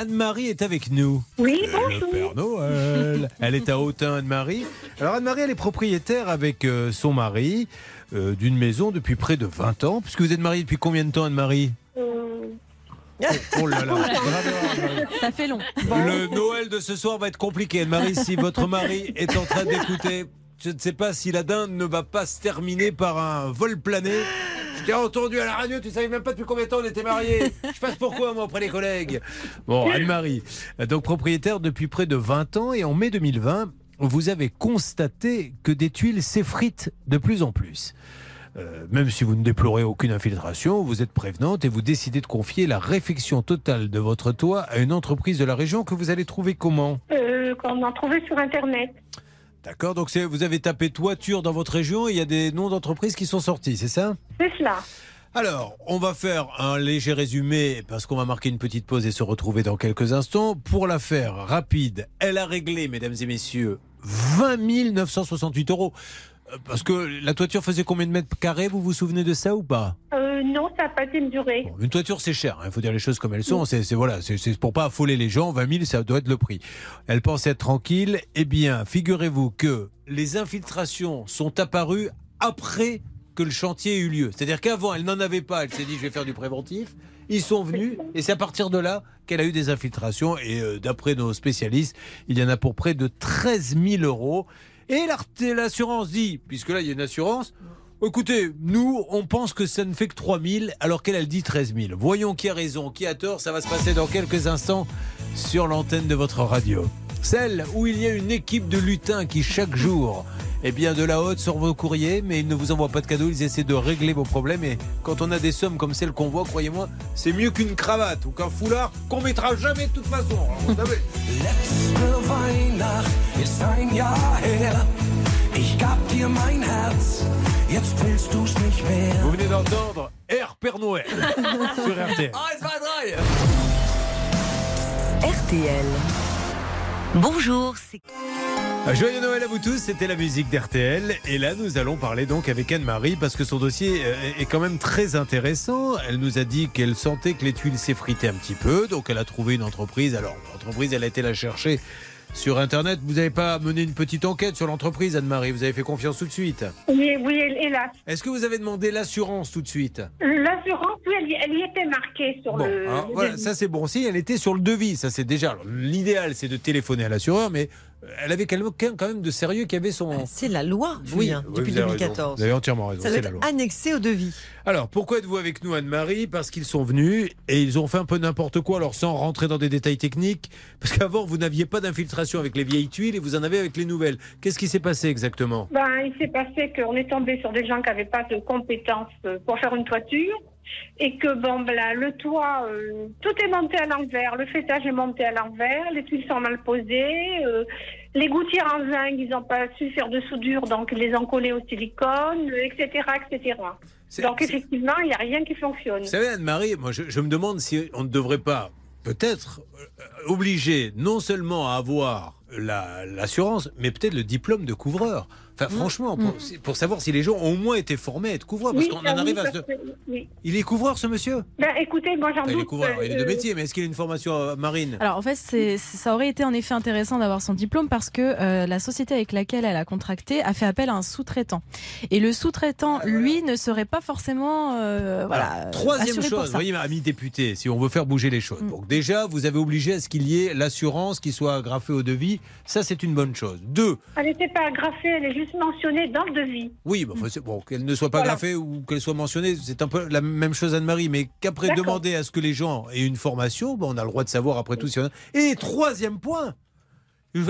Anne-Marie est avec nous. Oui, Le bonjour. Père Noël. Elle est à Autun, Anne-Marie. Alors Anne-Marie, elle est propriétaire avec euh, son mari euh, d'une maison depuis près de 20 ans. Puisque vous êtes mariée depuis combien de temps, Anne-Marie? Euh, Oh là là. Anne-Marie. Ça fait long. Le Noël de ce soir va être compliqué. Anne-Marie, si votre mari est en train d'écouter, je ne sais pas si la dinde ne va pas se terminer par un vol plané. Je t'ai entendu à la radio, tu savais même pas depuis combien de temps on était mariés. Je passe pourquoi, moi, auprès des collègues Bon, Anne-Marie, donc propriétaire depuis près de 20 ans et en mai 2020, vous avez constaté que des tuiles s'effritent de plus en plus. Euh, même si vous ne déplorez aucune infiltration, vous êtes prévenante et vous décidez de confier la réfection totale de votre toit à une entreprise de la région que vous allez trouver comment? Euh, qu'on a trouvé sur Internet. D'accord, donc vous avez tapé toiture dans votre région et il y a des noms d'entreprises qui sont sortis, c'est ça? C'est cela. alors, on va faire un léger résumé parce qu'on va marquer une petite pause et se retrouver dans quelques instants. Pour la faire rapide, elle a réglé, mesdames et messieurs, 20 968 euros. Euh, Parce que la toiture faisait combien de mètres carrés Vous vous souvenez de ça ou pas? Euh, non, ça n'a pas été mesuré. Bon, Une toiture, c'est cher. Il faut dire les choses comme elles sont. C'est voilà, c'est pour pas affoler les gens. 20 000, ça doit être le prix. Elle pensait être tranquille. Eh bien, figurez-vous que les infiltrations sont apparues après que le chantier ait eu lieu. C'est-à-dire qu'avant, elle n'en avait pas. Elle s'est dit, je vais faire du préventif. Ils sont venus et c'est à partir de là qu'elle a eu des infiltrations. Et euh, d'après nos spécialistes, il y en a pour près de 13 000 euros. Et l'assurance dit, puisque là, il y a une assurance, Écoutez, nous, on pense que ça ne fait que 3 000, alors qu'elle, elle dit 13 000. Voyons qui a raison, qui a tort. Ça va se passer dans quelques instants sur l'antenne de votre radio. Celle où il y a une équipe de lutins qui, chaque jour, eh bien, de la haute sur vos courriers, mais ils ne vous envoient pas de cadeaux, ils essaient de régler vos problèmes. Et quand on a des sommes comme celles qu'on voit, croyez-moi, c'est mieux qu'une cravate ou qu'un foulard qu'on mettra jamais de toute façon. Alors, vous savez. Venez d'entendre Air Père Noël sur RTL. RTL. Bonjour, c'est Joyeux Noël à vous tous, c'était la musique d'RTL. Et là, nous allons parler donc avec Anne-Marie parce que son dossier euh, est quand même très intéressant. Elle nous a dit qu'elle sentait que les tuiles s'effritaient un petit peu. Donc, elle a trouvé une entreprise. Alors, l'entreprise, elle a été la chercher sur Internet. Vous n'avez pas mené une petite enquête sur l'entreprise, Anne-Marie? Vous avez fait confiance tout de suite? Oui, oui, hélas. Est-ce que vous avez demandé l'assurance tout de suite? L'assurance, oui, elle, y- elle y était marquée sur Bon, le. alors, le voilà, devis. ça c'est bon. Si elle était sur le devis, ça c'est déjà. L'idéal, c'est de téléphoner à l'assureur, mais elle avait quelqu'un quand même de sérieux qui avait son. C'est la loi, Oui, Julien, oui, depuis vous avez raison. 2014. Vous avez entièrement raison. Ça doit C'est la être loi. annexé au devis. Alors, pourquoi êtes-vous avec nous, Anne-Marie? Parce qu'ils sont venus et ils ont fait un peu n'importe quoi, alors sans rentrer dans des détails techniques. Parce qu'avant, vous n'aviez pas d'infiltration avec les vieilles tuiles et vous en avez avec les nouvelles. Qu'est-ce qui s'est passé exactement? Ben, il s'est passé qu'on est tombé sur des gens qui n'avaient pas de compétences pour faire une toiture et que bon, ben, là, le toit, euh, tout est monté à l'envers, le fêtage est monté à l'envers, les tuiles sont mal posées, euh, les gouttières en zinc, ils n'ont pas su faire de soudure, donc ils les ont collées au silicone, etc., etc. Donc effectivement, il n'y a rien qui fonctionne. Vous savez, Anne-Marie, moi, je, je me demande si on ne devrait pas, peut-être, euh, obliger non seulement à avoir la- l'assurance, mais peut-être le diplôme de couvreur. Enfin, franchement, pour, pour savoir si les gens ont au moins été formés à être couvreurs. Parce Oui, qu'on en oui, arrive à parce se... que- oui. Il est couvreur, ce monsieur? Ben, écoutez, moi j'en Enfin, doute. Il est couvreur, il est de euh, métier, mais est-ce qu'il a une formation euh, marine? Alors en fait, c'est- ça aurait été en effet intéressant d'avoir son diplôme parce que euh, la société avec laquelle elle a contracté a fait appel à un sous-traitant. Et le sous-traitant, lui, ne serait pas forcément euh, voilà, Alors, troisième chose, ça. voyez, ami député, si on veut faire bouger les choses. Donc déjà, vous avez obligé à ce qu'il y ait l'assurance qui soit agrafée au devis. Ça, c'est une bonne chose. Deux, Elle n'était pas agrafée, elle est juste mentionnée dans le devis. oui, bah, enfin, bon, qu'elle ne soit pas Voilà. agrafée ou qu'elle soit mentionnée, c'est un peu la même chose Anne-Marie, mais qu'après demander à ce que les gens aient une formation, bah, on a le droit de savoir après tout. Si on a- Et troisième point,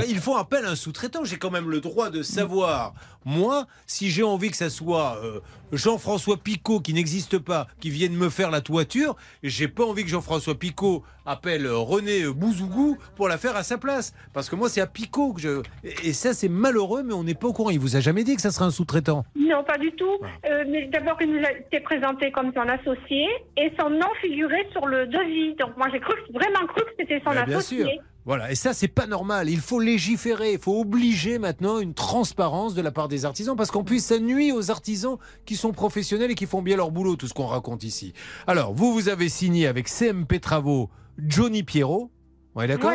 ils font appel à un sous-traitant. J'ai quand même le droit de savoir, moi, si j'ai envie que ça soit euh, Jean-François Picot, qui n'existe pas, qui vienne me faire la toiture, j'ai pas envie que Jean-François Picot appelle euh, René Bouzougou pour la faire à sa place. Parce que moi, c'est à Picot que je. Et ça, c'est malheureux, mais on n'est pas au courant. Il vous a jamais dit que ça serait un sous-traitant? Non, pas du tout. Ah. Euh, mais d'abord, il nous a été présenté comme son associé et son nom figurait sur le devis. Donc moi, j'ai cru, vraiment cru que c'était son bien associé. sûr. Voilà, et ça, c'est pas normal. Il faut légiférer, il faut obliger maintenant une transparence de la part des artisans, parce qu'en plus, ça nuit aux artisans qui sont professionnels et qui font bien leur boulot, tout ce qu'on raconte ici. Alors, vous, vous avez signé avec CMP Travaux Johnny Pierrot. On est d'accord?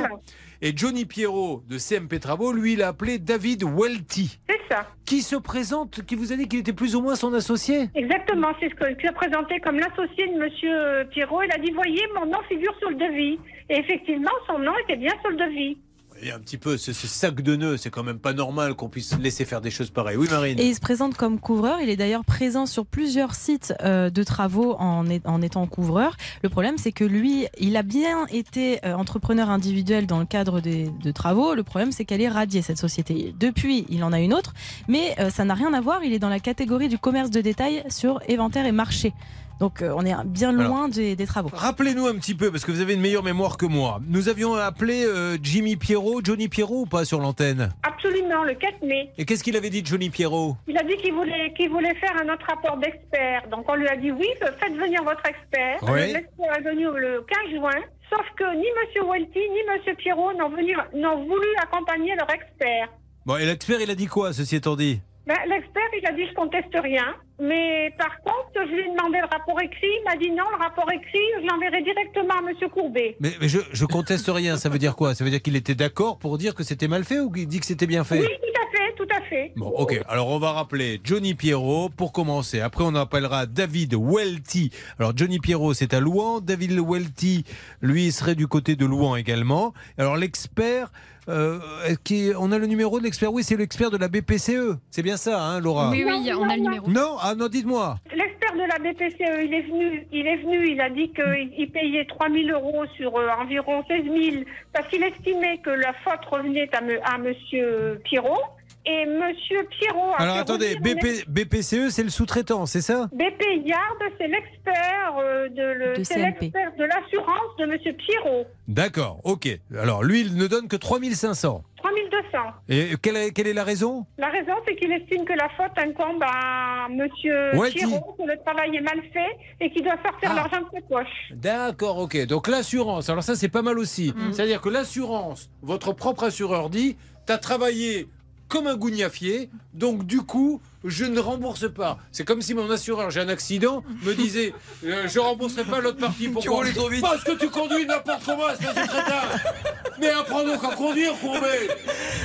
Et Johnny Pierrot de CMP Travaux, lui, il a appelé David Welty, c'est ça. qui se présente, qui vous a dit qu'il était plus ou moins son associé? Exactement, c'est ce que tu as présenté comme l'associé de Monsieur Pierrot. Il a dit, voyez, mon nom figure sur le devis. Et effectivement, son nom était bien sur le devis. Et un petit peu, ce, ce sac de nœuds, c'est quand même pas normal qu'on puisse laisser faire des choses pareilles. Oui, Marine Et il se présente comme couvreur. Il est d'ailleurs présent sur plusieurs sites euh, de travaux en, en étant couvreur. Le problème, c'est que lui, il a bien été euh, entrepreneur individuel dans le cadre des, de travaux. Le problème, c'est qu'elle est radiée, cette société. Depuis, il en a une autre, mais euh, ça n'a rien à voir. Il est dans la catégorie du commerce de détail sur inventaire et marché. Donc, euh, on est bien loin des, des travaux. Rappelez-nous un petit peu, parce que vous avez une meilleure mémoire que moi. Nous avions appelé euh, Jimmy Pierrot, Johnny Pierrot ou pas sur l'antenne? Absolument, le 4 mai. Et qu'est-ce qu'il avait dit, Johnny Pierrot? Il a dit qu'il voulait, qu'il voulait faire un autre rapport d'expert. Donc on lui a dit oui, faites venir votre expert. Oui. L'expert est venu le 15 juin. Sauf que ni M. Welty ni M. Pierrot n'ont voulu accompagner leur expert. Bon, et l'expert, il a dit quoi, ceci étant dit? Ben, l'expert, il a dit je conteste rien. Mais par contre, je lui ai demandé le rapport écrit. Il m'a dit non, le rapport écrit, je l'enverrai directement à M. Courbet. Mais, mais je, je conteste rien, ça veut dire quoi? Ça veut dire qu'il était d'accord pour dire que c'était mal fait ou qu'il dit que c'était bien fait? Oui, tout à fait, tout à fait. Bon, ok. Alors, on va rappeler Johnny Pierrot pour commencer. Après, on appellera David Welty. Alors, Johnny Pierrot, c'est à Louan. David Welty, lui, serait du côté de Louan également. Alors, l'expert, euh, qui, on a le numéro de l'expert? Oui, c'est l'expert de la BPCE. C'est bien ça, hein, Laura? Oui, oui, on a le numéro. Non? Ah, non, dites-moi. L'expert de la BPCE, il est venu, il est venu, il a dit qu'il il payait 3 000 euros sur euh, environ 16 000 parce qu'il estimait que la faute revenait à, me- à Monsieur Pierrot. Et Monsieur Pierrot a Alors, attendez, ex- BPCE, c'est le sous-traitant, c'est ça? BP Yard, c'est l'expert euh, de, le- De de l'assurance de Monsieur Pierrot. D'accord, ok. Alors, lui, il ne donne que 3500. 3200. Et quelle est, quelle est la raison? La raison, c'est qu'il estime que la faute incombe à Monsieur Ouais, Pierrot, que le travail est mal fait et qu'il doit sortir Ah. l'argent de ses poches. D'accord, ok. Donc l'assurance, alors ça c'est pas mal aussi. C'est-à-dire que l'assurance, votre propre assureur dit, t'as travaillé comme un gougnafier, donc du coup, je ne rembourse pas. C'est comme si mon assureur, j'ai un accident, me disait, euh, je rembourserai pas l'autre partie. Pourquoi roulais trop vite. Parce que tu conduis n'importe comment, espèce de crétin. Mais apprends donc à conduire, courbet.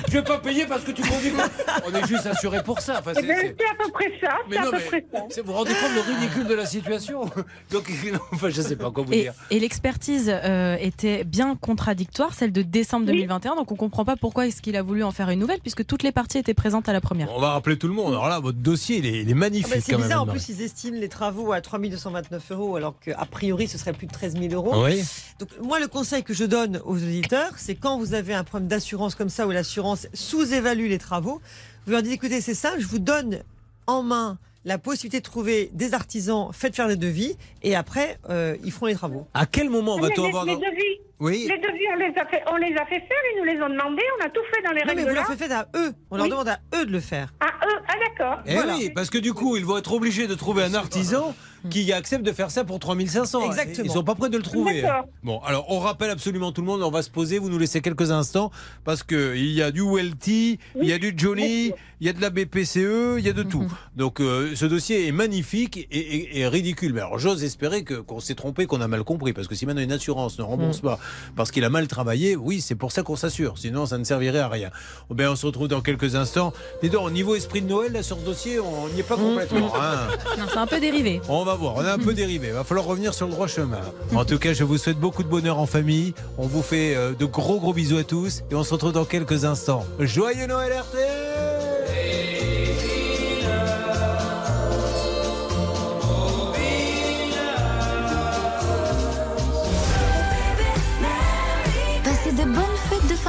Je vais pas payer parce que tu conduis. comme- On est juste assuré pour ça. Enfin, Eh c'est- bien, c'est- à peu près ça. mais C'est à non, peu mais près ça. vous vous rendez compte le ridicule de la situation Donc, enfin, je sais pas quoi vous Et, dire. et l'expertise euh, était bien contradictoire, celle de décembre 2021, donc on comprend pas pourquoi est-ce qu'il a voulu en faire une nouvelle, puisque toutes les parties étaient présentes à la première. On va rappeler tout le monde. Alors là, votre dossier, il est, il est magnifique Ah bah, c'est même. bizarre, en plus ils estiment les travaux à 3229 euros alors qu'a priori ce serait plus de 13 000 euros. Oui. Donc moi le conseil que je donne aux auditeurs, c'est quand vous avez un problème d'assurance comme ça où l'assurance sous-évalue les travaux, vous leur dites écoutez c'est ça, je vous donne en main la possibilité de trouver des artisans, faites faire des devis et après euh, ils feront les travaux. À quel moment Mais va-t-on avoir les devis, Oui. les devis, on les, a fait, on les a fait faire, ils nous les ont demandés, on a tout fait dans les Non mais règles vous leur faites à eux, on leur Oui. demande à eux de le faire. Ah, eux, ah d'accord. Eh Voilà. oui, parce que du coup, ils vont être obligés de trouver un artisan qui accepte de faire ça pour 3500. Exactement. Ils sont pas prêts de le trouver. D'accord. Bon, alors on rappelle absolument tout le monde, on va se poser, vous nous laissez quelques instants, parce que il y a du Welty, il y a du Johnny, il y a de la BPCE, il y a de tout. Donc euh, ce dossier est magnifique et, et- et ridicule. Mais alors j'ose espérer que qu'on s'est trompé, qu'on a mal compris, parce que si maintenant une assurance ne rembourse pas parce qu'il a mal travaillé, oui, c'est pour ça qu'on s'assure. Sinon, ça ne servirait à rien. Oh, ben, on se retrouve dans quelques instants. Dis donc, au niveau esprit de Noël, là, sur ce dossier, on n'y est pas complètement. hein. Non, c'est un peu dérivé. On va voir, on a un peu dérivé. Va falloir revenir sur le droit chemin. En tout cas, je vous souhaite beaucoup de bonheur en famille. On vous fait euh, de gros gros bisous à tous et on se retrouve dans quelques instants. Joyeux Noël RT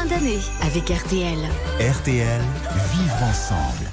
d'année avec RTL. RTL, vivre ensemble.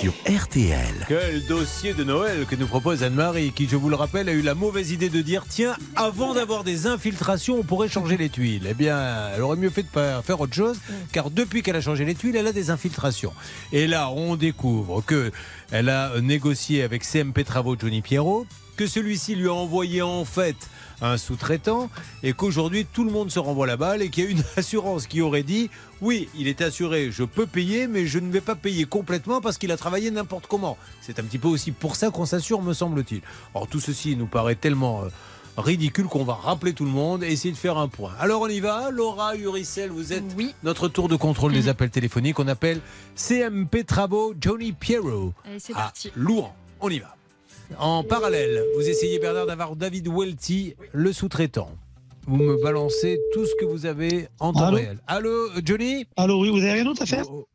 Sur RTL. Quel dossier de Noël que nous propose Anne-Marie, qui, je vous le rappelle, a eu la mauvaise idée de dire tiens, avant d'avoir des infiltrations, on pourrait changer les tuiles. Eh bien, elle aurait mieux fait de pas faire autre chose, car depuis qu'elle a changé les tuiles, elle a des infiltrations. Et là, on découvre que elle a négocié avec CMP Travaux Johnny Pierrot, que celui-ci lui a envoyé en fait un sous-traitant et qu'aujourd'hui tout le monde se renvoie la balle et qu'il y a une assurance qui aurait dit oui, il est assuré, je peux payer, mais je ne vais pas payer complètement parce qu'il a travaillé n'importe comment. C'est un petit peu aussi pour ça qu'on s'assure, me semble-t-il. Or tout ceci nous paraît tellement euh, ridicule qu'on va rappeler tout le monde et essayer de faire un point. Alors on y va. Laura Uricel, vous êtes Oui. notre tour de contrôle des appels téléphoniques. On appelle CMP Travaux Johnny Pierrot. Allez, c'est parti. Louran. On y va. En parallèle, vous essayez Bernard d'avoir David Welty, le sous-traitant. Vous me balancez tout ce que vous avez en temps Allô réel. Allô, Johnny Allô, oui, vous avez rien d'autre à faire Oh,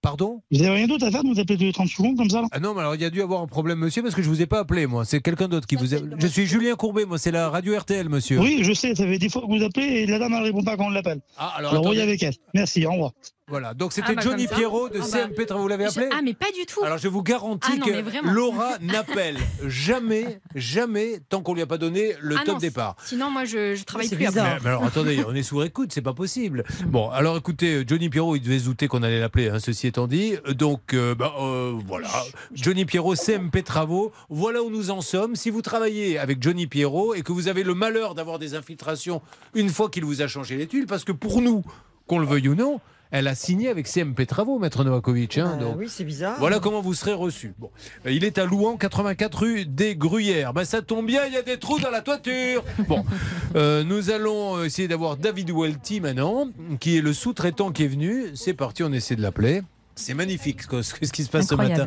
Pardon Vous avez rien d'autre à faire de nous appeler tous les 30 secondes comme ça là Ah non, mais alors il y a dû avoir un problème, monsieur, parce que je vous ai pas appelé, moi. C'est quelqu'un d'autre qui vous a... Je suis Julien Courbet, moi, c'est la radio RTL, monsieur. Oui, je sais, ça fait 10 fois que vous appelez et la dame elle répond pas quand on l'appelle. Ah, alors, Alors, attendez. avec elle. Merci, au revoir. Voilà, donc c'était Ah bah, Johnny. Pierrot de Ah bah, CMP Travaux. Vous l'avez appelé Je- Ah, mais pas du tout. Alors je vous garantis Ah non, que. Laura n'appelle jamais, jamais, tant qu'on lui a pas donné le Ah top non, départ. Sinon, moi, je, je travaille plus après. Mais, mais alors attendez, on est sous écoute, c'est pas possible. Bon, alors écoutez, Johnny Pierrot, il devait se douter qu'on allait l'appeler, hein, ceci étant dit. Donc euh, bah, euh, voilà, Johnny Pierrot, CMP Travaux, voilà où nous en sommes. Si vous travaillez avec Johnny Pierrot et que vous avez le malheur d'avoir des infiltrations une fois qu'il vous a changé les tuiles, parce que pour nous, qu'on le veuille ou non, elle a signé avec CMP Travaux, Maître Novakovic. hein, Euh, oui, c'est bizarre. Voilà comment vous serez reçu. Bon, il est à Louan, 84 rue des Gruyères. Ben, ça tombe bien, il y a des trous dans la toiture. Bon, euh, nous allons euh, essayer d'avoir David Welty maintenant, qui est le sous-traitant qui est venu. C'est parti, on essaie de l'appeler. C'est magnifique ce qui se passe ce matin.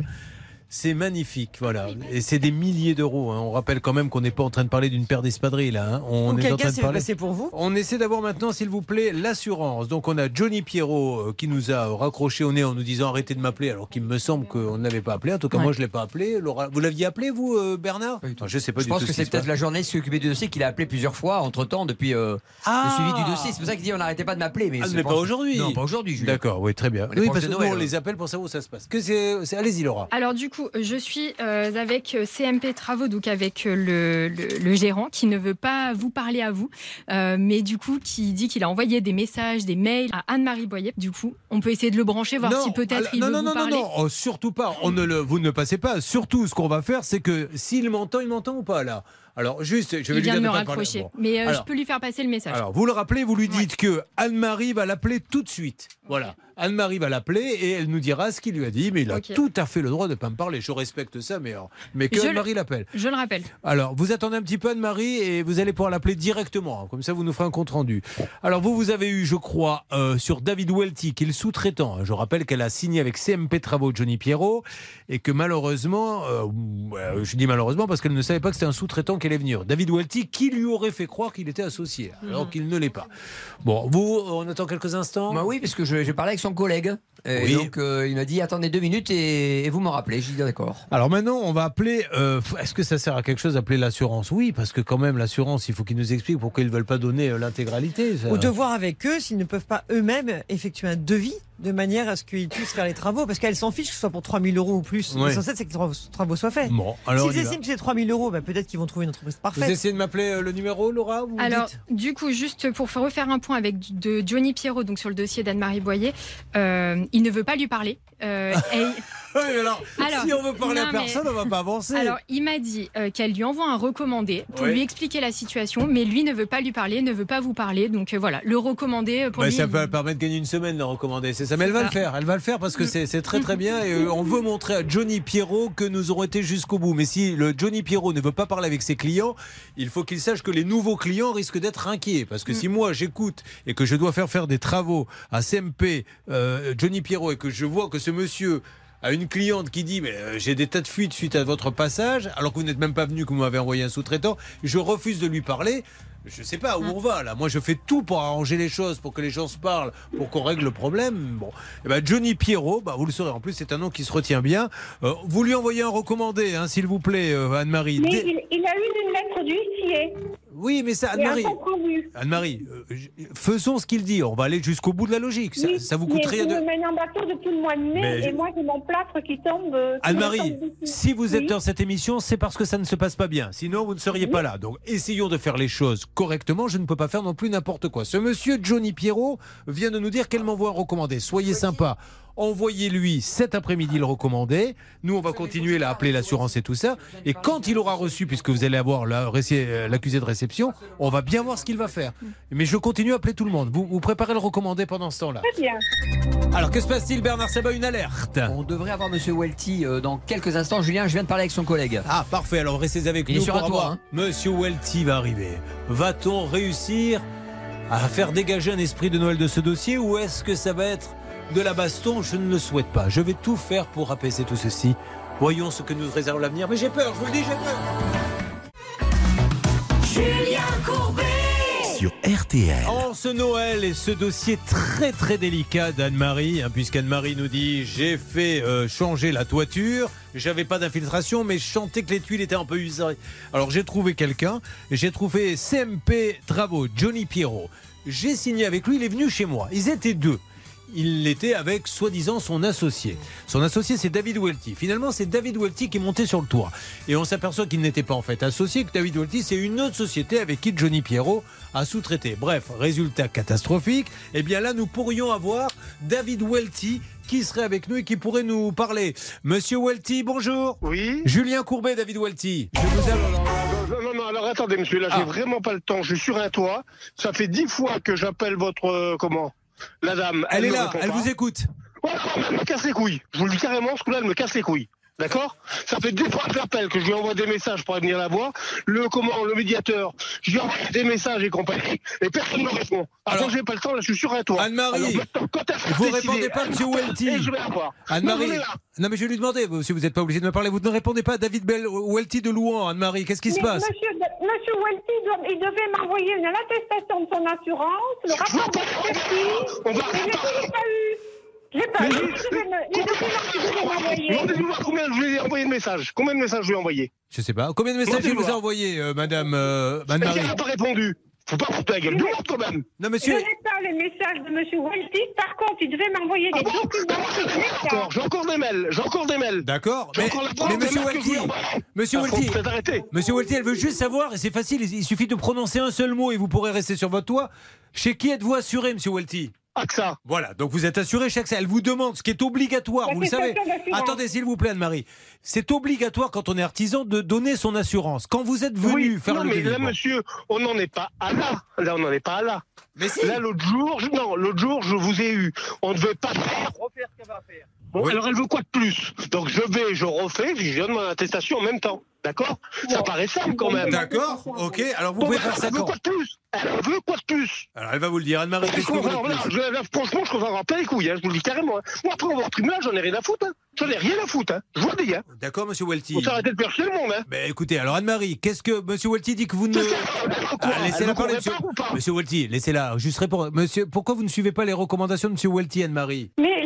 C'est magnifique, voilà. Et c'est des milliers d'euros. hein. On rappelle quand même qu'on n'est pas en train de parler d'une paire d'espadrilles là. hein. On Donc, est en quelqu'un train de parler. pour vous On essaie d'avoir maintenant, s'il vous plaît, l'assurance. Donc on a Johnny Pierrot euh, qui nous a raccroché au nez en nous disant arrêtez de m'appeler, alors qu'il me semble qu'on ne l'avait pas appelé. En tout cas, Ouais. moi je ne l'ai pas appelé. Laura, vous l'aviez appelé, vous, euh, Bernard tout. Enfin, Je sais pas Je du pense tout que c'est peut-être la journaliste qui s'occupait du dossier qui l'a appelé plusieurs fois entre temps depuis euh, Ah le suivi du dossier. C'est pour ça qu'il dit on n'arrêtait pas de m'appeler. Mais, Ah, mais pense- pas aujourd'hui. Non, pas aujourd'hui. Julien. D'accord, oui, très bien. On Oui, parce que nous, Noël, on hein. les appelle pour savoir où ça se passe. Que c'est, c'est- Allez-y, Laura. Alors du coup, je suis euh, avec euh, CMP Travaux, donc avec euh, le, le- le gérant qui ne veut pas vous parler à vous, euh, mais du coup qui dit qu'il a envoyé des messages, des mails à Anne-Marie Boyer. Du coup, on peut essayer de le brancher, voir si peut-être il non, veut non, vous non, parler. non, non, oh, surtout pas. On ne le, vous ne passez pas. Surtout, ce qu'on va faire, c'est que s'il m'entend, il m'entend ou pas là? Alors, juste, je vais il lui dire de me raccrocher, Bon. mais euh, Alors- je peux lui faire passer le message. Alors, vous le rappelez, vous lui dites que Anne-Marie va l'appeler tout de suite. Voilà. Anne-Marie va l'appeler et elle nous dira ce qu'il lui a dit, mais il a tout à fait le droit de ne pas me parler. Je respecte ça, mais, alors- mais que Anne-Marie l'appelle. Je le rappelle. Alors, vous attendez un petit peu Anne-Marie et vous allez pouvoir l'appeler directement. hein. Comme ça, vous nous ferez un compte-rendu. Alors, vous, vous avez eu, je crois, euh, sur David Welty, qui est le sous-traitant. Je rappelle qu'elle a signé avec CMP Travaux Johnny Pierrot et que malheureusement, euh, je dis malheureusement parce qu'elle ne savait pas que c'était un sous-traitant qui allait venir. David Welty, qui lui aurait fait croire qu'il était associé, alors qu'il ne l'est pas. Bon, vous, on attend quelques instants. Bah oui, parce que je- j'ai parlé avec son collègue. Et Oui. donc euh, il m'a dit attendez deux minutes et, et vous m'en rappelez. J'ai dit d'accord. Alors maintenant, on va appeler. euh, Est-ce que ça sert à quelque chose d'appeler l'assurance? Oui, parce que quand même, l'assurance, il faut qu'ils nous expliquent pourquoi ils ne veulent pas donner euh, l'intégralité. Ou de voir avec eux s'ils ne peuvent pas eux-mêmes effectuer un devis de manière à ce qu'ils puissent faire les travaux. Parce qu'elles s'en fichent que ce soit pour 3000 euros ou plus. Ouais. L'essentiel, c'est que les travaux- travaux soient faits. Bon, S'ils estiment que c'est 3000 euros, bah, peut-être qu'ils vont trouver une entreprise Vous parfaite. essayez de m'appeler euh, le numéro, Laura vous Alors, dites du coup, juste pour faire- refaire un point avec de Johnny Pierrot, donc sur le dossier d'Anne-Marie Boyer, euh, il ne veut pas lui parler. Euh, et- mais alors, Alors, si on veut parler à non, mais- personne, on va pas avancer. alors, il m'a dit euh, qu'elle lui envoie un recommandé pour lui expliquer la situation, mais lui ne veut pas lui parler, ne veut pas vous parler. Donc euh, voilà, le recommandé euh, pour Bah, lui. ça il- peut permettre de gagner une semaine, le recommander. C'est ça. Mais elle va ça. le faire. Elle va le faire parce que c'est très très bien. Et euh, on veut montrer à Johnny Pierrot que nous aurons été jusqu'au bout. Mais si le Johnny Pierrot ne veut pas parler avec ses clients, il faut qu'il sache que les nouveaux clients risquent d'être inquiets. Parce que si moi j'écoute et que je dois faire faire des travaux à CMP, Johnny Pierrot, et que je vois que ce monsieur à une cliente qui dit mais euh, j'ai des tas de fuites suite à votre passage alors que vous n'êtes même pas venu que vous m'avez envoyé un sous-traitant je refuse de lui parler. Je sais pas où on va là. Moi je fais tout pour arranger les choses pour que les gens se parlent pour qu'on règle le problème. Bon. Eh ben, Johnny Pierrot bah, vous le saurez en plus c'est un nom qui se retient bien. Euh, vous lui envoyez un recommandé hein, s'il vous plaît euh, Anne-Marie. Mais il, il a eu une lettre du huissier oui mais ça Anne-Marie. Anne-Marie euh, faisons ce qu'il dit on va aller jusqu'au bout de la logique ça, Oui, ça vous coûte mais rien de me menez en bateau depuis le mois de mai Mais je- et moi j'ai mon plâtre qui tombe. euh, Anne-Marie, si vous êtes Oui. dans cette émission, c'est parce que ça ne se passe pas bien. Sinon, vous ne seriez pas là. Donc, essayons de faire les choses correctement. Je ne peux pas faire non plus n'importe quoi. Ce monsieur Johnny Pierrot vient de nous dire qu'elle m'envoie un recommandé. Soyez sympa. Envoyez-lui cet après-midi le recommandé. Nous, on va continuer à appeler l'assurance et tout ça. Et quand il aura reçu, puisque vous allez avoir euh, l'accusé de réception, on va bien voir ce qu'il va faire. Mais je continue à appeler tout le monde. Vous, vous préparez le recommandé pendant ce temps-là. Très bien. Alors, que se passe-t-il, Bernard Sabat Une alerte. On devrait avoir Monsieur Welty euh, dans quelques instants. Julien, je viens de parler avec son collègue. Ah, parfait. Alors, restez avec Il est nous sur pour un toit, avoir- hein. Monsieur Welty va arriver. Va-t-on réussir à faire dégager un esprit de Noël de ce dossier ou est-ce que ça va être de la baston Je ne le souhaite pas. Je vais tout faire pour apaiser tout ceci. Voyons ce que nous réserve l'avenir. Mais j'ai peur, je vous le dis, j'ai peur. Julien Courbet Sur RTL. En ce Noël et ce dossier très très délicat d'Anne-Marie, hein, puisqu'Anne-Marie nous dit j'ai fait euh, changer la toiture, j'avais pas d'infiltration, mais je sentais que les tuiles étaient un peu usées. Alors j'ai trouvé quelqu'un, j'ai trouvé CMP Travaux, Johnny Pierrot. J'ai signé avec lui, il est venu chez moi. Ils étaient deux. Il était avec soi-disant son associé. Son associé, c'est David Welty. Finalement, c'est David Welty qui est monté sur le toit. Et on s'aperçoit qu'il n'était pas en fait associé, que David Welty, c'est une autre société avec qui Johnny Pierrot a sous-traité. Bref, résultat catastrophique. Eh bien là, nous pourrions avoir David Welty qui serait avec nous et qui pourrait nous parler. Monsieur Welty, bonjour. Oui. Julien Courbet, David Welty. Je vous aime. Non, non, non, alors attendez, monsieur, là, j'ai Ah. vraiment pas le temps. Je suis sur un toit. Ça fait dix fois que j'appelle votre. euh, comment? La dame. Elle est me là, elle vous écoute. Ouais, elle me casse les couilles. Je vous le dis carrément, ce coup-là, elle me casse les couilles. D'accord Ça fait deux fois que j'appelle, que je lui envoie des messages pour venir la voir. Le comment, le médiateur, je lui envoie des messages et compagnie, et personne ne me répond. Alors, Alors, j'ai pas le temps, là, je suis sur un toit. Anne-Marie, Vous sera répondez pas, monsieur Welty. Et je vais la voir. Anne-Marie. Non, mais je vais lui demander, monsieur, vous n'êtes pas obligé de me parler, vous ne répondez pas à David Bell, Welty de Louan, Anne-Marie, qu'est-ce qui se passe Monsieur, monsieur Welty, doit- il devait m'envoyer une attestation de son assurance, le rapport d'expertise. On va je pas eu. Je l'ai pas me- voir combien je lui ai envoyé de messages? Combien de messages je lui ai envoyé? Je sais pas. Combien de messages il vous a Demandez-moi. envoyé, euh, madame euh, elle n'a pas répondu. Faut pas foutre la gueule. Demande quand même. Non, Je monsieur. n'ai pas les messages de monsieur Welty. Par contre, il devait m'envoyer Ah des documents. Ah, Je J'ai encore des mails. J'ai encore des mails. D'accord. J'ai Mais, encore la mais monsieur je envoie. monsieur Ah, arrêter. monsieur Welty, elle veut juste savoir, et c'est facile, il suffit de prononcer un seul mot et vous pourrez rester sur votre toit. Chez qui êtes-vous assuré, monsieur Welty AXA. Voilà, donc vous êtes assuré chaque Elle vous demande ce qui est obligatoire, vous le savez. Attendez, s'il vous plaît, Anne-Marie. C'est obligatoire quand on est artisan de donner son assurance. Quand vous êtes venu Oui, faire non, le mais là, monsieur, on n'en est pas à là. Là, on n'en est pas à là. Mais si. Là, l'autre jour, je- non, l'autre jour, je vous ai eu. On ne devait pas faire, refaire ce qu'elle va faire. Bon, Oui. alors elle veut quoi de plus? Donc je vais, je refais, puis je donne mon attestation en même temps. D'accord? Ça paraît simple quand même. D'accord, ok. Alors vous Bon, pouvez bah, faire ça elle veut quoi de plus? Elle veut quoi de plus? Alors elle va vous le dire, Anne-Marie, franchement, je avoir plein les couilles, hein, je vous le dis carrément. hein. Moi, après avoir tribunal, j'en ai rien à foutre. Hein. J'en ai rien à foutre. Hein. Je vous le dis. Hein. D'accord, monsieur Welty. Faut s'arrêter de percher le monde. Hein. Ben écoutez, alors Anne-Marie, qu'est-ce que monsieur Welty dit que vous ne. Ah, laissez-la parler, monsieur. pas ou pas? Monsieur Welty, laissez-la. Juste répondre. Monsieur, pourquoi vous ne suivez pas les recommandations de monsieur Welty, Anne-Marie? Mais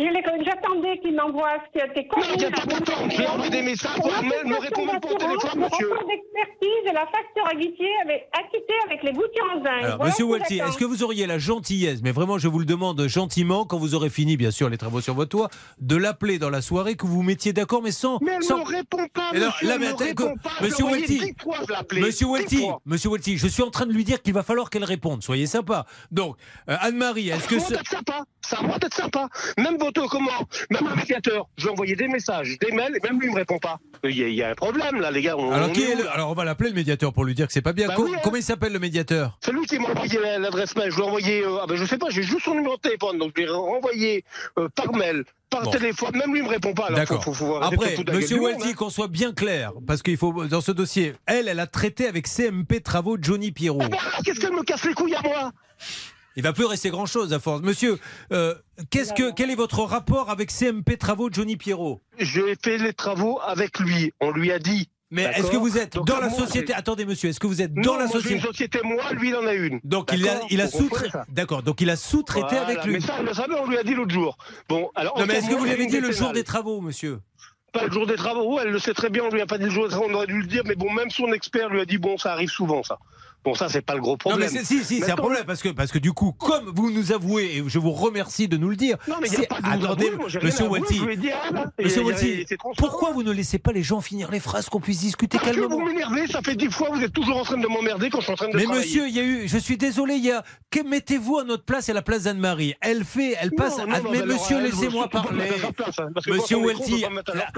j'attendais qu'il m'envoie ce qui a été Non, il n'y a pas longtemps. J'ai envoyé des messages par mail, me l'attestation répond même pas au d'assurance, téléphone, monsieur. La facture acquittée avec, acquittée avec les gouttières en zinc. Alors, Voilà monsieur j'attends. est-ce que vous auriez la gentillesse, mais vraiment je vous le demande gentiment, quand vous aurez fini bien sûr les travaux sur votre toit, de l'appeler dans la soirée, que vous vous mettiez d'accord, mais sans. Mais elle sans... ne répond pas, Et non, monsieur. là, mais attends, répond pas. Monsieur appelé. Monsieur. Monsieur je suis en train de lui dire qu'il va falloir qu'elle réponde. Soyez sympa. Donc, euh, Anne-Marie, est-ce que Ça va être sympa. Ça va être sympa. Même votre comment Même le médiateur. Je ai envoyé des messages, des mails, et même lui ne me répond pas. Il y, a, il y a un problème là, les gars. On- alors, on qui est le- alors on va l'appeler le médiateur pour lui dire que c'est pas bien. Bah Co- oui, hein. Comment il s'appelle le médiateur? C'est lui qui m'a envoyé la- l'adresse mail. Je lui ai envoyé. euh, ah ben je sais pas, j'ai juste son numéro de téléphone, donc je l'ai renvoyé euh, par mail, par Bon. téléphone. Même lui ne me répond pas. D'accord. Après, Monsieur Welty, hein. qu'on soit bien clair, parce qu'il faut dans ce dossier, elle, elle a traité avec CMP Travaux Johnny Pierrot. Ah ben, Qu'est-ce qu'elle me casse les couilles à moi? Il va plus rester grand chose à force. Monsieur, euh, qu'est-ce que quel est votre rapport avec CMP Travaux Johnny Pierrot? J'ai fait les travaux avec lui. On lui a dit. Mais est-ce que vous êtes Donc, dans la société Attendez, monsieur, est-ce que vous êtes Non, dans la moi, société une société, moi, lui, il en a une. Donc il a, il a Vous sous comprenez ça D'accord, donc il a sous-traité Voilà, avec lui. Mais ça, on lui a dit l'autre jour. Bon, alors. Non, mais est-ce que vous l'avez dit le jour des travaux, monsieur Pas le jour des travaux, elle le sait très bien, on lui a pas dit le jour des travaux, on aurait dû le dire, mais bon, même son expert lui a dit, bon, ça arrive souvent, ça. Bon, ça, c'est pas le gros Non, problème. mais c'est- si, si, c'est un problème parce que, parce que du coup, comme vous nous avouez, et je vous remercie de nous le dire. Non, mais y a pas de Attendez, avouer, moi, monsieur dit, ah, Monsieur transparent. pourquoi vous ne laissez pas les gens finir les phrases qu'on puisse discuter Parce que calmement vous m'énervez, ça fait dix fois, vous êtes toujours en train de m'emmerder quand je suis en train de Mais travailler. monsieur, il y a eu, je suis désolé, il y a, que mettez-vous à notre place et à la place d'Anne-Marie? Elle fait, elle passe, Non, non, non, mais monsieur, laissez-moi parler. hein, que Monsieur Welty,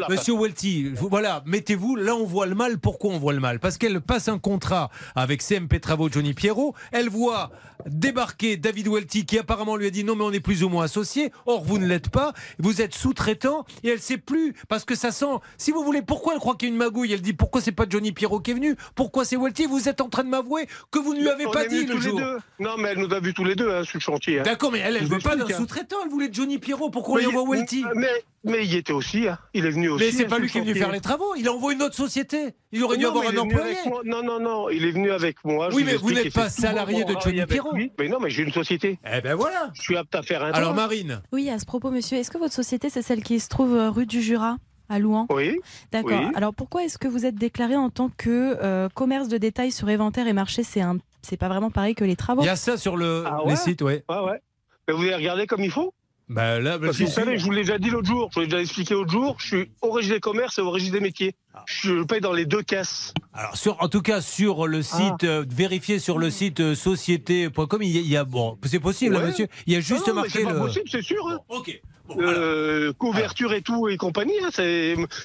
monsieur Welty, voilà, mettez-vous, là on voit le mal. Pourquoi on voit le mal? Parce qu'elle passe un contrat avec CMP Travaux Johnny Pierrot, elle voit débarquer David Welty qui apparemment lui a dit non mais on est plus ou moins associés, or vous ne l'êtes pas, vous êtes sous-traitant et elle sait plus parce que ça sent, si vous voulez, pourquoi elle croit qu'il y a une magouille? Elle dit pourquoi c'est pas Johnny Pierrot qui est venu? Pourquoi c'est Welty? Vous êtes en train de m'avouer que vous ne lui avez On pas dit le jour. Non, mais elle nous a vus tous les deux hein, sur le chantier. hein. D'accord, mais elle, vous veut pas d'un hein. sous-traitant, elle voulait Johnny Pierrot. Pourquoi on lui envoie Welty? Mais, mais il y était aussi, hein. il est venu aussi. Mais c'est pas lui qui est venu faire les travaux, il a envoyé une autre société. Il aurait dû Non, avoir un il est venu employé. avec moi. Non, non, non, il est venu avec moi. je Oui, mais vous n'êtes pas salarié de Johnny avec Pierrot. Mais non, mais j'ai une société. Eh ben voilà. Je suis apte à faire un Alors temps. Marine, Oui, à ce propos, monsieur, est-ce que votre société, c'est celle qui se trouve euh, rue du Jura à Louan? Oui. D'accord. Oui. Alors pourquoi est-ce que vous êtes déclaré en tant que euh, commerce de détail sur inventaire et marché? C'est un, c'est pas vraiment pareil que les travaux. il y a ça sur le, Ah les ouais? sites, ouais. Ouais, ouais. Mais vous avez regardé comme il faut? Bah là, bah, Parce que vous savez, je vous l'ai déjà dit l'autre jour, je vous l'ai déjà expliqué l'autre jour, je suis au registre des commerces et au registre des métiers. Ah. Je paye dans les deux caisses. Alors sur, en tout cas sur le site, euh, vérifiez sur le site euh, société.com, il y a, il y a- bon, c'est possible, Ouais. monsieur. Il y a juste Non, marqué c'est pas possible, c'est sûr. hein. Ok. Euh, couverture et tout et compagnie, hein,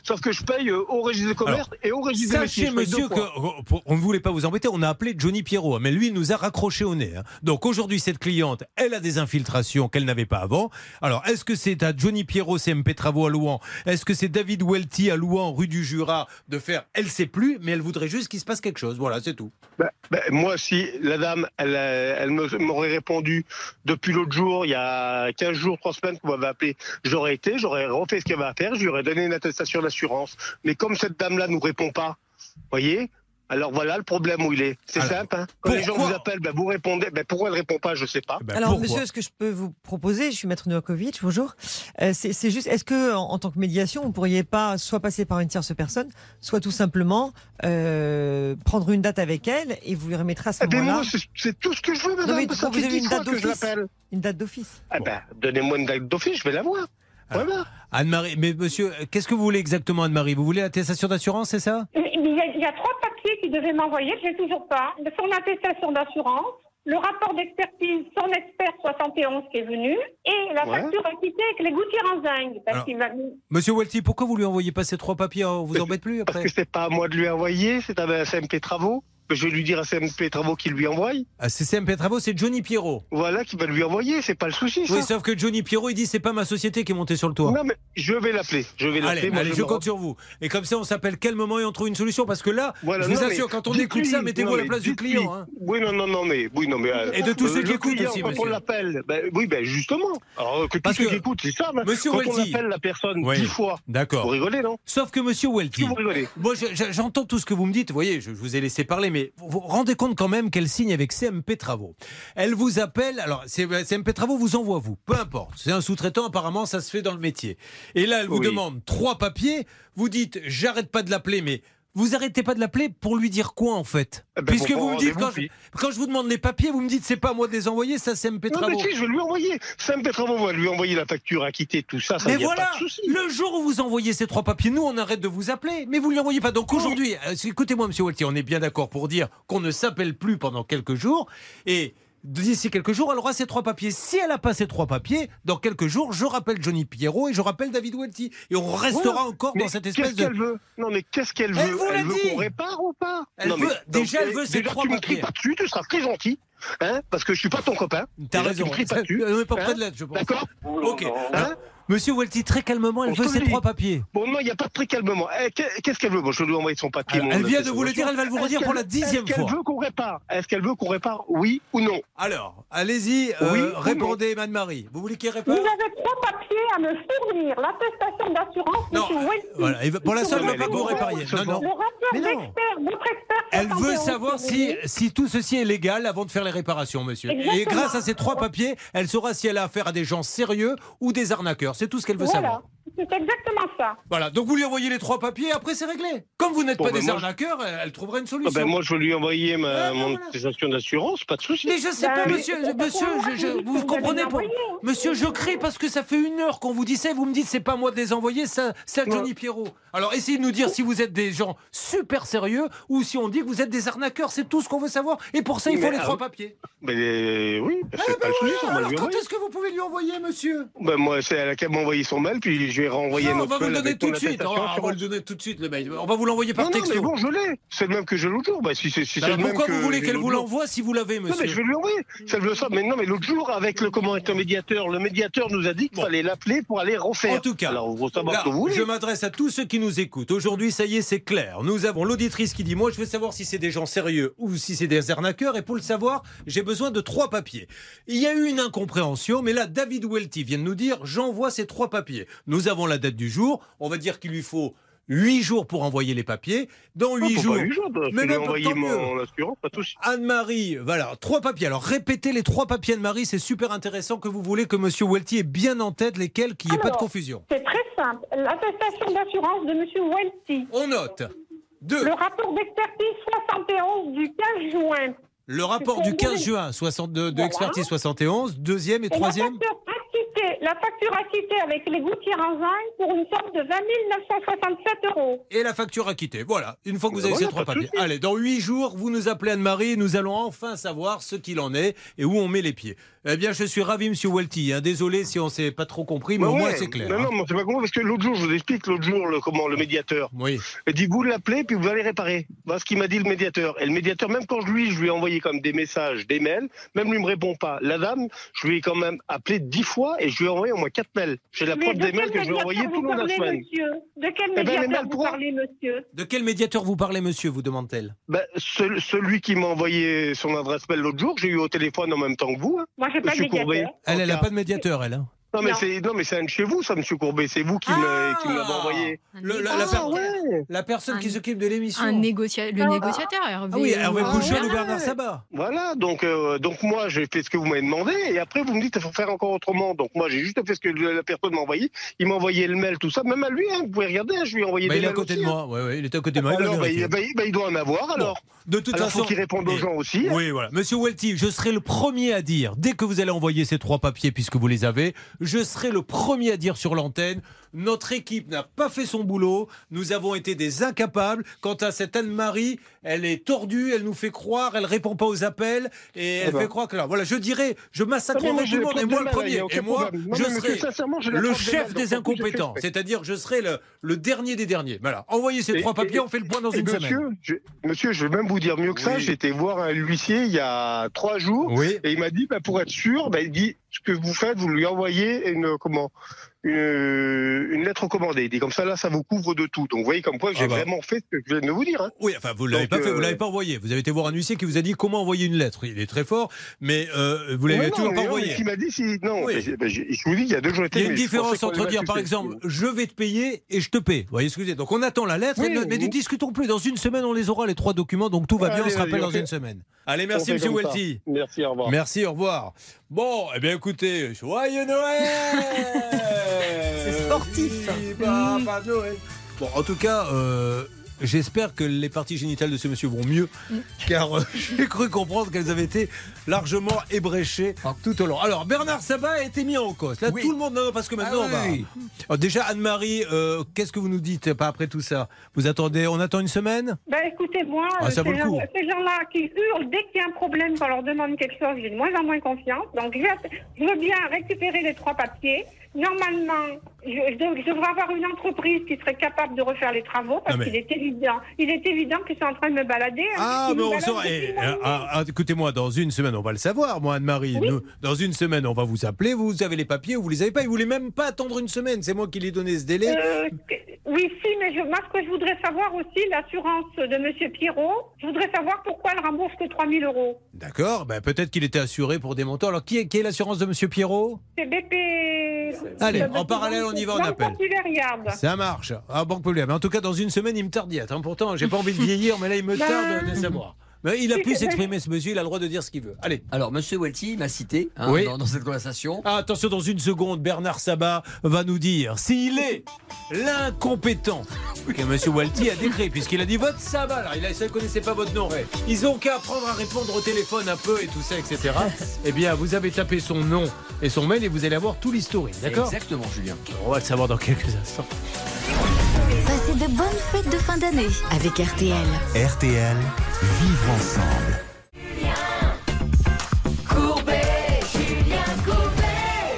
sauf que je paye au registre des commerces et au registre des métiers. Sachez, monsieur, deux que fois. pour- on ne voulait pas vous embêter, on a appelé Johnny Pierrot, hein, mais lui il nous a raccroché au nez. hein. Donc aujourd'hui, cette cliente, elle a des infiltrations qu'elle n'avait pas avant. Alors, est-ce que c'est à Johnny Pierrot, CMP Travaux à Louan Est-ce que c'est David Welty à Louan, rue du Jura, de faire Elle sait plus, mais elle voudrait juste qu'il se passe quelque chose. Voilà, c'est tout. Ben, ben, moi, si la dame, elle, euh, elle m'aurait répondu depuis l'autre jour, il y a 15 jours, 3 semaines qu'on m'avait appelé, j'aurais été, j'aurais refait ce avait à faire, je lui aurais donné une attestation d'assurance. Mais comme cette dame-là nous répond pas, voyez alors voilà le problème où il est. C'est simple. Hein. Quand les gens vous appellent, ben, vous répondez. Ben, pourquoi elle répond pas Je sais pas. Ben, Alors, pourquoi monsieur, ce que je peux vous proposer, je suis maître Novakovic, bonjour. Euh, c'est c'est juste, est-ce que en, en tant que médiation, vous pourriez pas soit passer par une tierce personne, soit tout simplement euh, prendre une date avec elle et vous lui remettrez à ce Eh ben, moment-là moi, c'est- c'est tout ce que je veux, Non, madame. mais vous avez 10 une date que je d'office une date d'office. Eh ben, donnez-moi une date d'office, je vais la voir. Voilà. Anne-Marie, mais monsieur, qu'est-ce que vous voulez exactement, Anne-Marie? Vous voulez l'attestation d'assurance, c'est ça? Il y, a, il y a trois papiers qu'il devait m'envoyer, que j'ai toujours pas. Son attestation d'assurance, le rapport d'expertise, son expert 71 qui est venu, et la Ouais. facture acquittée avec les gouttières en zinc. Parce Alors, qu'il va... Monsieur Welty, pourquoi vous lui envoyez pas ces trois papiers? On vous embête plus Parce après que c'est pas à moi de lui envoyer, c'est à CMP Travaux. Je vais lui dire à CMP Travaux qu'il lui envoie. Ah, C'est CMP Travaux, c'est Johnny Pierrot. Voilà, qui va lui envoyer, c'est pas le souci, ça. Oui, sauf que Johnny Pierrot, il dit c'est pas ma société qui est montée sur le toit. Non, mais je vais l'appeler. Je vais l'appeler. Allez, moi, allez, je compte sur vous. Et comme ça, on s'appelle quel moment et on trouve une solution Parce que là, Voilà, je vous non, assure, quand on écoute ça, mettez-vous à la place du client. hein. Oui, non, non, non, mais oui, non, mais euh, Et de tous euh, ceux qui écoutent aussi, quand monsieur. on l'appelle, ben, oui, ben justement. Alors que tous ceux que- qui écoutent, c'est ça. ben, Monsieur quand on appelle la personne dix fois, vous D'accord. rigolez, non? Sauf que monsieur Welty. vous Moi, je- je- j'entends tout ce que vous me dites. Vous voyez, je vous ai laissé parler, mais vous vous rendez compte quand même qu'elle signe avec CMP Travaux. Elle vous appelle. Alors, CMP Travaux vous envoie vous. Peu importe. C'est un sous-traitant. Apparemment, ça se fait dans le métier. Et là, elle vous Oui. demande trois papiers. Vous dites, j'arrête pas de l'appeler, mais vous arrêtez pas de l'appeler pour lui dire quoi en fait Eh ben, Puisque vous me dites quand je, quand je vous demande les papiers, vous me dites c'est pas à moi de les envoyer, ça c'est Non, Travaux. mais si, je vais lui envoyer. CMP Travaux va lui envoyer la facture acquittée, tout ça, ça Mais y a voilà, pas de souci. le jour où vous envoyez ces trois papiers, nous on arrête de vous appeler, mais vous ne lui envoyez pas. Donc aujourd'hui, euh, écoutez-moi Monsieur Waltier, on est bien d'accord pour dire qu'on ne s'appelle plus pendant quelques jours et d'ici quelques jours, elle aura ces trois papiers. Si elle n'a pas ces trois papiers, dans quelques jours, je rappelle Johnny Pierrot et je rappelle David Welty. Et on restera encore dans cette espèce Qu'est-ce de... qu'elle veut? Non, mais qu'est-ce qu'elle veut? Elle vous l'a veut dit. qu'on répare ou pas? Elle Non, veut- mais- déjà, elle donc, veut ces déjà, trois tu me papiers. cries pas dessus, tu seras très gentil, hein, parce que je suis pas ton copain. T'as raison, Tu me pas dessus. on n'est pas près hein, de l'être, je pense. D'accord? Ok. Hein Monsieur Welty, très calmement, elle On veut dit. trois papiers. Bon, non, il n'y a pas de très calmement. Eh, qu'est- Qu'est-ce qu'elle veut? Bon, je lui envoyer son papier. Alors, elle vient de vous le dire, elle va le vous Est-ce redire pour qu'elle- la dixième Est-ce fois. qu'elle veut qu'on répare? Est-ce qu'elle veut qu'on répare Oui ou non? Alors, allez-y, euh, Oui ou répondez, Madame-Marie. Vous voulez qu'il Vous répète avez trois papiers à me fournir. L'attestation d'assurance, monsieur Welty. Voilà, pour l'instant, elle ne veut pas que vous répariez. Non, non. Le rapport Mais non. d'expert, votre expert Elle veut 71 savoir si, tout ceci est légal avant de faire les réparations, monsieur. Et grâce à ces trois papiers, elle saura si elle a affaire à des gens sérieux ou des arnaqueurs. C'est tout ce qu'elle veut Voilà. savoir. C'est exactement ça. Voilà, donc vous lui envoyez les trois papiers, après c'est réglé. Comme vous n'êtes Bon, pas ben des moi, arnaqueurs, elle, elle trouvera une Ah solution. ben, moi, je vais lui envoyer ma, mon attestation d'assurance, pas de souci. Mais je sais pas, Ben, monsieur, mais monsieur, je- je- vous comprenez pas. Monsieur, je crie parce que ça fait une heure qu'on vous dit ça et vous me dites c'est pas moi de les envoyer, ça, c'est à Johnny Pierrot. Alors essayez de nous dire si vous êtes des gens super sérieux ou si on dit que vous êtes des arnaqueurs, c'est tout ce qu'on veut savoir. Et pour ça, il faut Mais, les ah, trois papiers. Mais euh, oui, Ah, c'est pas le souci, ça, va Alors quand est-ce que vous pouvez lui envoyer, monsieur? Ben, moi, c'est elle qui m'a envoyé son mail, puis je vais renvoyer Non, On notre va vous le donner tout de suite. On va d'assurance. le donner tout de suite, le mail. On va vous l'envoyer par Non, non, texto. mais bon, je l'ai. C'est le même que j'ai l'autre jour. Bah, si si Alors même pourquoi vous voulez qu'elle vous l'envoie si vous l'avez, Non, monsieur mais je vais lui envoyer. Ça le. Mais non, mais l'autre jour, avec le comment médiateur, le médiateur nous a dit qu'il fallait l'appeler pour aller refaire. En tout cas, Alors, Là, vous je m'adresse à tous ceux qui nous écoutent. Aujourd'hui, ça y est, c'est clair. Nous avons l'auditrice qui dit Moi, je veux savoir si c'est des gens sérieux ou si c'est des arnaqueurs. Et pour le savoir, j'ai besoin de trois papiers. Il y a eu une incompréhension, mais là, David Welty vient de nous dire J'envoie ces trois papiers. Nous avons la date du jour. On va dire qu'il lui faut. Huit jours pour envoyer les papiers. Dans Non, huit faut jours. pas huit jours, mais mon assurance, pas. Anne-Marie, voilà, trois papiers. Alors répétez les trois papiers Anne-Marie, c'est super intéressant que vous voulez que Monsieur Welty ait bien en tête lesquels, qu'il n'y ait pas de confusion. C'est très simple. L'attestation d'assurance de M. Welty. On note. Deux. Le rapport d'expertise 71 du 15 juin. Le rapport du 15 juin 62 de Voilà. expertise 71, deuxième et troisième. La facture acquittée avec les gouttières en zinc pour une somme de 20 967 euros. Et la facture acquittée. Voilà, une fois que vous avez Voilà, ces trois papiers. Allez, dans huit jours, vous nous appelez Anne-Marie et nous allons enfin savoir ce qu'il en est et où on met les pieds. Eh bien, je suis ravi, Monsieur Welty. hein. Désolé si on s'est pas trop compris, mais Bah au moins c'est clair. Non, hein. non, c'est pas comment, parce que l'autre jour, je vous explique, l'autre jour, le, comment, le médiateur. Oui. Il dit, vous l'appelez, puis vous allez réparer. Voilà ce qu'il m'a dit le médiateur. Et le médiateur, même quand je lui, je lui ai envoyé comme des messages, des mails, même lui me répond pas. La dame, je lui ai quand même appelé dix fois et je lui ai envoyé au moins quatre mails. J'ai la Mais preuve de des mails que je lui ai envoyés médiateur tout le long de la semaine. monsieur? De quel Eh ben, médiateur mails vous parlez, monsieur? De quel médiateur vous parlez, monsieur vous demande-t-elle? Ben, ce- celui qui m'a envoyé son adresse mail l'autre jour, j'ai eu au téléphone en même temps que vous. hein. Moi, j'ai pas de Monsieur Courbet. médiateur. Elle, elle n'a pas de médiateur, elle. hein. Non, mais c'est non, mais c'est un de chez vous, ça, Monsieur Courbet. C'est vous qui me qui me l'avez envoyé. Le- la, Ah, la per- ouais. la personne qui Un- s'occupe de l'émission. Un négocia- le négociateur, Hervé. Ah oui, Hervé ou- Pouchol ou Bernard. Bernard Sabat. Voilà, donc euh, donc moi j'ai fait ce que vous m'avez demandé et après vous me dites il faut faire encore autrement. Donc moi j'ai juste fait ce que la personne m'a envoyé. Il m'a envoyé le mail, tout ça, même à lui. hein, vous pouvez regarder, hein, je lui ai envoyé Bah, des il est à mails côté aussi, de hein. moi. Ouais, ouais, il est à côté de moi. Il va Alors, bah, vérifier. il, bah, il- bah, il doit en avoir alors. De toute Alors, façon, faut qu'il réponde aux gens aussi. hein. Oui, voilà. Monsieur Welty, je serai le premier à dire, dès que vous allez envoyer ces trois papiers, puisque vous les avez, je serai le premier à dire sur l'antenne, notre équipe n'a pas fait son boulot, nous avons été des incapables. Quant à cette Anne-Marie, elle est tordue, elle nous fait croire, elle répond pas aux appels, et elle ben. fait croire que là, voilà, je dirais, je massacrerai tout le monde, et moi le premier, et moi, je serai le chef des incompétents, c'est-à-dire je serai le, le dernier des derniers. Voilà, envoyez ces Et- trois papiers, et- on fait le point dans une monsieur, semaine. je, monsieur, je vais même vous dire mieux que ça. Oui. Été voir un huissier il y a trois jours Oui. et il m'a dit, bah, pour être sûr, bah, il dit ce que vous faites, vous lui envoyez une comment une, une lettre recommandée. Il dit comme ça là, ça vous couvre de tout. Donc vous voyez comme quoi j'ai Ah bah. vraiment fait ce que je viens de vous dire. hein. Oui, enfin, vous l'avez Donc, pas fait, vous euh, l'avez pas envoyé. Vous avez été voir un huissier qui vous a dit comment envoyer une lettre. Il est très fort, mais euh, vous l'avez non, toujours pas envoyé. qu'il m'a dit, si non, Oui. mais je vous dis, il y a deux jours. Il y a une différence entre dire, par exemple, je vais te payer et je te paie. Vous voyez ce que je dire? Donc on attend la lettre, Oui, et ne- mais ne oui. discotons plus. Dans une semaine, on les aura, les trois documents, donc tout va bien, on se rappelle allez, dans une semaine. Allez, merci, monsieur Welty. Merci, au revoir. Merci, au revoir. Bon, eh bien écoutez, joyeux Noël C'est sportif. Noël. Bon, en tout cas, euh, j'espère que les parties génitales de ce monsieur vont mieux, car euh, j'ai cru comprendre qu'elles avaient été largement ébréchées tout au long. Alors, Bernard Sabat a été mis en cause. Là, Oui. tout le monde, non, non, parce que maintenant, Ah on va... oui. Alors, déjà, Anne-Marie, euh, qu'est-ce que vous nous dites pas après tout ça? Vous attendez, on attend une semaine? Ben écoutez-moi, Ah, ça euh, vaut ces, le coup. gens, ces gens-là qui hurlent dès qu'il y a un problème, quand on leur demande quelque chose, j'ai de moins en moins confiance. Donc je veux bien récupérer les trois papiers. Normalement, je, je dev- je devrais avoir une entreprise qui serait capable de refaire les travaux parce Ah, qu'il est évident, il est évident qu'ils sont en train de me balader. Ah, Ils mais on saura. eh, ah, ah, Écoutez-moi, dans une semaine, on va le savoir, moi, Anne-Marie. Dans une semaine, on va vous appeler. Vous avez les papiers ou vous les avez pas. Ils voulaient même pas attendre une semaine. C'est moi qui lui ai donné ce délai. Euh, oui, si, mais je, moi, ce que je voudrais savoir aussi, l'assurance de Monsieur Pierrot, je voudrais savoir pourquoi elle rembourse que 3 000 euros. D'accord. Ben, Peut-être qu'il était assuré pour des montants. Alors, qui est, qui est l'assurance de Monsieur Pierrot? C'est BP. Allez, en parallèle, on y va, on appelle. Ça marche. Ah, banque populaire. Mais en tout cas, dans une semaine, il me tarde d'y être. hein. Pourtant, j'ai pas envie de vieillir, mais là, il me Ben- tarde de savoir. Mais il a pu s'exprimer, ce monsieur, il a le droit de dire ce qu'il veut. Allez. Alors, Monsieur Welty m'a cité hein, Oui. dans, dans cette conversation. Ah, attention, dans une seconde, Bernard Sabat va nous dire s'il est l'incompétent que Monsieur Walty a décrit, puisqu'il a dit votre Sabat. Alors, il ne connaissait pas votre nom. Ray. Ils ont qu'à apprendre à répondre au téléphone un peu et tout ça, etc. eh bien, vous avez tapé son nom et son mail et vous allez avoir tout l'historique. D'accord? Exactement, Julien. On va le savoir dans quelques instants. Passez de bonnes fêtes de fin d'année avec RTL. RTL, vivre ensemble.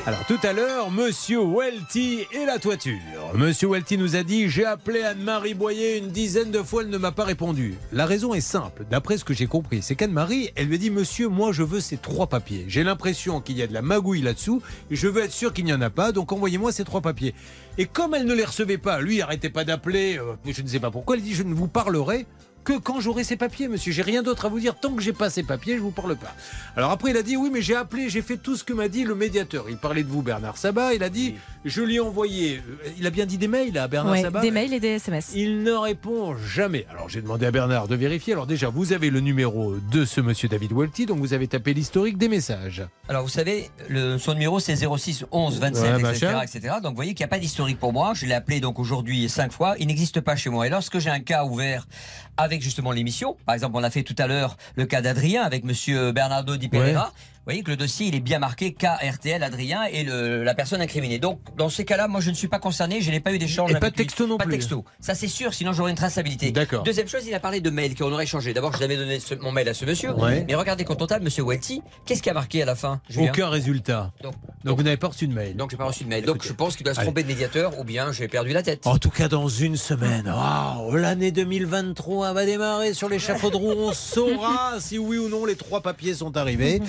Alors tout à l'heure, Monsieur Welty et la toiture. Monsieur Welty nous a dit j'ai appelé Anne-Marie Boyer une dizaine de fois, elle ne m'a pas répondu. La raison est simple, d'après ce que j'ai compris, c'est qu'Anne-Marie, elle lui a dit Monsieur, moi je veux ces trois papiers. J'ai l'impression qu'il y a de la magouille là-dessous, je veux être sûr qu'il n'y en a pas, donc envoyez-moi ces trois papiers. Et comme elle ne les recevait pas, lui arrêtait pas d'appeler, euh, je ne sais pas pourquoi, elle dit je ne vous parlerai que quand j'aurai ces papiers, monsieur. J'ai rien d'autre à vous dire. Tant que j'ai pas ces papiers, je vous parle pas. Alors après, il a dit oui, mais j'ai appelé, j'ai fait tout ce que m'a dit le médiateur. Il parlait de vous, Bernard Sabat. Il a dit je lui ai envoyé. euh, Il a bien dit des mails à Bernard Ouais, Sabat. des mails et des SMS. Il ne répond jamais. Alors j'ai demandé à Bernard de vérifier. Alors déjà, vous avez le numéro de ce monsieur David Welty, donc vous avez tapé l'historique des messages. Alors, vous savez, le, son numéro, c'est 06 11 27, Ouais, etc., etc. Donc, vous voyez qu'il n'y a pas d'historique pour moi. Je l'ai appelé donc aujourd'hui cinq fois. Il n'existe pas chez moi. Et lorsque j'ai un cas ouvert avec justement l'émission, par exemple, on a fait tout à l'heure le cas d'Adrien avec monsieur Bernardo Di Pereira. Voyez que le dossier, il est bien marqué KRTL Adrien et le- la personne incriminée. Donc, dans ces cas-là, moi, je ne suis pas concerné. Je n'ai pas eu d'échange Et avec pas de lui. texto non Pas de plus. texto. Ça, c'est sûr. Sinon, j'aurais une traçabilité. D'accord. Deuxième chose, il a parlé de mail qu'on aurait échangé. D'abord, je l'avais donné ce- mon mail à ce monsieur. Ouais. Mais regardez, quand on tape monsieur Welty, qu'est-ce qui a marqué à la fin Julien Aucun résultat. Donc, Donc vous n'avez pas reçu de mail. donc j'ai pas reçu de mail. Donc je pense qu'il doit se Allez. tromper de médiateur ou bien j'ai perdu la tête. En tout cas, dans une semaine, l'année 2023 va démarrer sur l'échafaud de roue. On saura si oui ou non les trois papiers sont arrivés.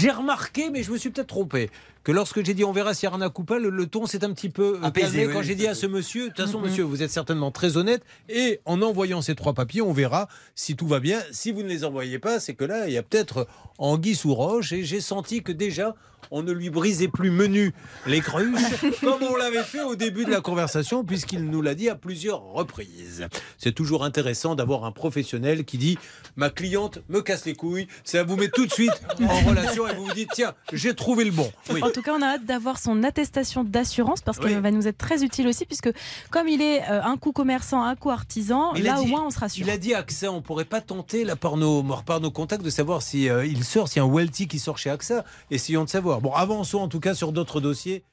J'ai remarqué, mais je me suis peut-être trompé, que lorsque j'ai dit on verra s'il y a Rana Coupa, le, le ton s'est un petit peu euh, Apaisé, calmé oui, quand oui, j'ai dit à ce monsieur, de toute façon, monsieur, vous êtes certainement très honnête, et en envoyant ces trois papiers, on verra si tout va bien. Si vous ne les envoyez pas, c'est que là, il y a peut-être anguille sous roche, et j'ai senti que déjà, on ne lui brisait plus menu les cruches, comme on l'avait fait au début de la conversation, puisqu'il nous l'a dit à plusieurs reprises. C'est toujours intéressant d'avoir un professionnel qui dit Ma cliente me casse les couilles, ça vous met tout de suite en relation et vous vous dites Tiens, j'ai trouvé le bon. Oui. En tout cas, on a hâte d'avoir son attestation d'assurance parce qu'elle Oui. va nous être très utile aussi, puisque comme il est euh, un coup commerçant, un coup artisan, Il là au moins on sera sûr. Il a dit AXA, on pourrait pas tenter là, par, nos, par nos contacts de savoir si euh, il sort, s'il y a un Welty qui sort chez AXA. Essayons de savoir. Bon, avançons en tout cas sur d'autres dossiers.